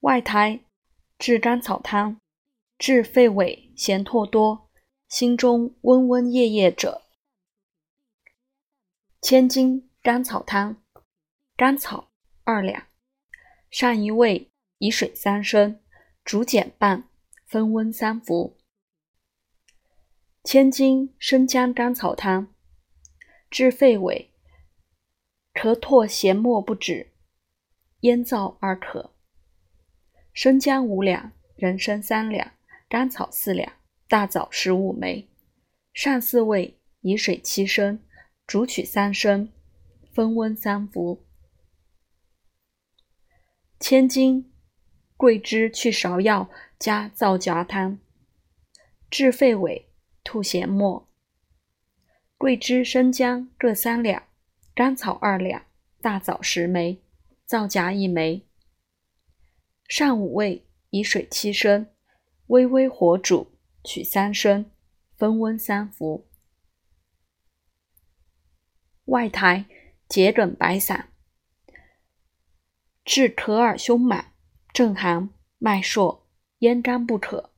外台治甘草汤，治肺痿涎唾多，心中温温夜夜者。千金甘草汤，甘草二两，上一味，以水三升，煮减半，分温三服。千金生姜甘草汤，治肺痿，咳唾涎沫不止，咽燥而渴。生姜五两，人参三两，甘草四两，大枣十五枚。上四味，以水七升，煮取三升，分温三服。千金、桂枝去芍药加皂荚汤，治肺痿、吐涎沫。桂枝、生姜各三两，甘草二两，大枣十枚，皂荚一枚。上五味，以水七升，微微火煮，取三升，分温三服。外台桔梗白散，治咳耳胸满、症寒、脉数、咽干不可，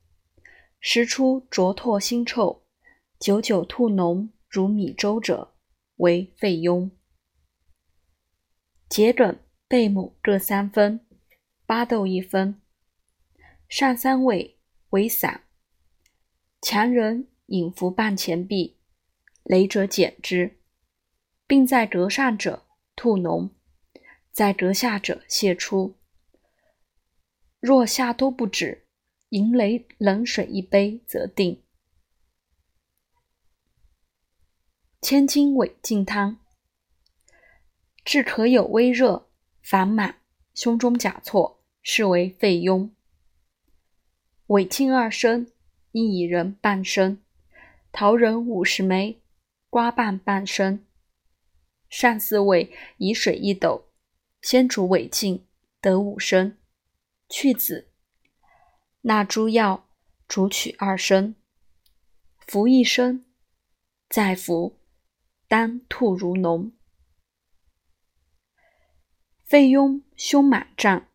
时出浊唾腥臭，久久吐脓如米粥者，为肺痈。桔梗、贝母各三分。巴豆一分，上三味为散，强人饮服半钱币，雷者减之，并在膈上者吐脓，在膈下者泻出。若下都不止，饮雷冷水一杯则定。千金尾净汤，治咳有微热、烦满、胸中甲错。是为肺痈。尾茎二升，应薏仁半升，桃仁五十枚，瓜瓣半升。上四味，以水一斗，先煮尾茎，得五升，去籽，纳诸药，煮取二升，服一升，再服，当吐如脓。肺痈，胸满胀。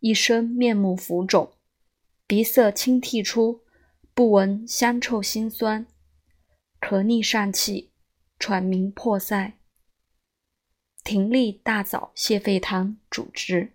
一身面目浮肿，鼻塞清涕出，不闻香臭辛酸，咳逆上气，喘鸣破塞。停立大枣泻肺汤主之。